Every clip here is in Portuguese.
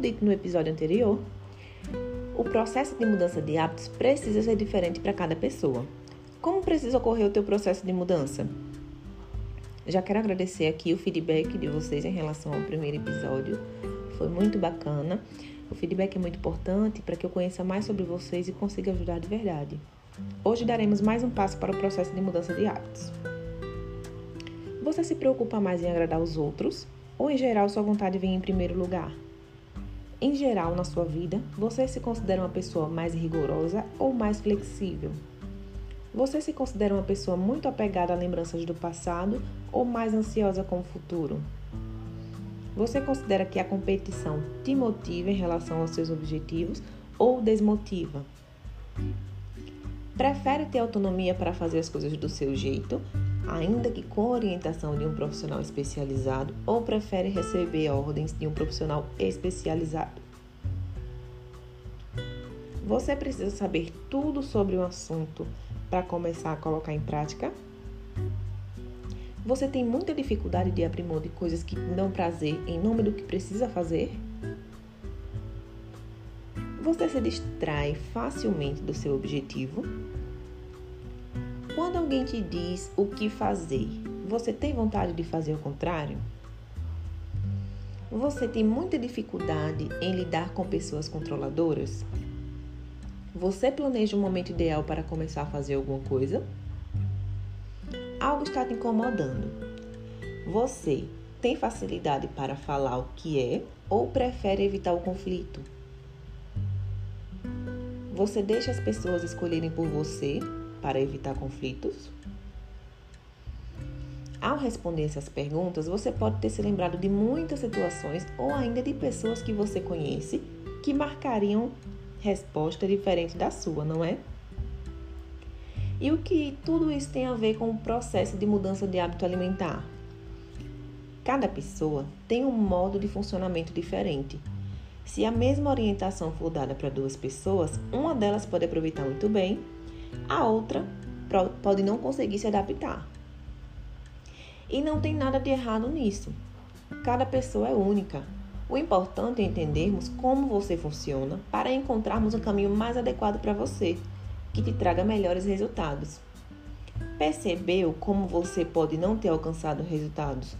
dito no episódio anterior, o processo de mudança de hábitos precisa ser diferente para cada pessoa. Como precisa ocorrer o teu processo de mudança? Já quero agradecer aqui o feedback de vocês em relação ao primeiro episódio. Foi muito bacana. O feedback é muito importante para que eu conheça mais sobre vocês e consiga ajudar de verdade. Hoje daremos mais um passo para o processo de mudança de hábitos. Você se preocupa mais em agradar os outros ou em geral sua vontade vem em primeiro lugar? Em geral, na sua vida, você se considera uma pessoa mais rigorosa ou mais flexível? Você se considera uma pessoa muito apegada a lembranças do passado ou mais ansiosa com o futuro? Você considera que a competição te motiva em relação aos seus objetivos ou desmotiva? Prefere ter autonomia para fazer as coisas do seu jeito, ainda que com orientação de um profissional especializado, ou prefere receber ordens de um profissional especializado? Você precisa saber tudo sobre o assunto para começar a colocar em prática? Você tem muita dificuldade de abrir mão de coisas que dão prazer em nome do que precisa fazer? Você se distrai facilmente do seu objetivo? Quando alguém te diz o que fazer, você tem vontade de fazer o contrário? Você tem muita dificuldade em lidar com pessoas controladoras? Você planeja um momento ideal para começar a fazer alguma coisa? Algo está te incomodando. Você tem facilidade para falar o que é ou prefere evitar o conflito? Você deixa as pessoas escolherem por você para evitar conflitos? Ao responder essas perguntas, você pode ter se lembrado de muitas situações ou ainda de pessoas que você conhece que marcariam resposta diferente da sua, não é? E o que tudo isso tem a ver com o processo de mudança de hábito alimentar? Cada pessoa tem um modo de funcionamento diferente se a mesma orientação for dada para duas pessoas, uma delas pode aproveitar muito bem, a outra pode não conseguir se adaptar. E não tem nada de errado nisso. Cada pessoa é única. O importante é entendermos como você funciona para encontrarmos um caminho mais adequado para você, que te traga melhores resultados. Percebeu como você pode não ter alcançado resultados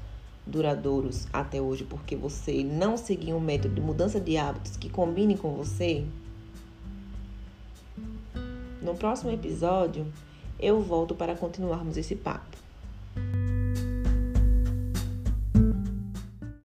duradouros até hoje porque você não seguiu um método de mudança de hábitos que combine com você? No próximo episódio, eu volto para continuarmos esse papo.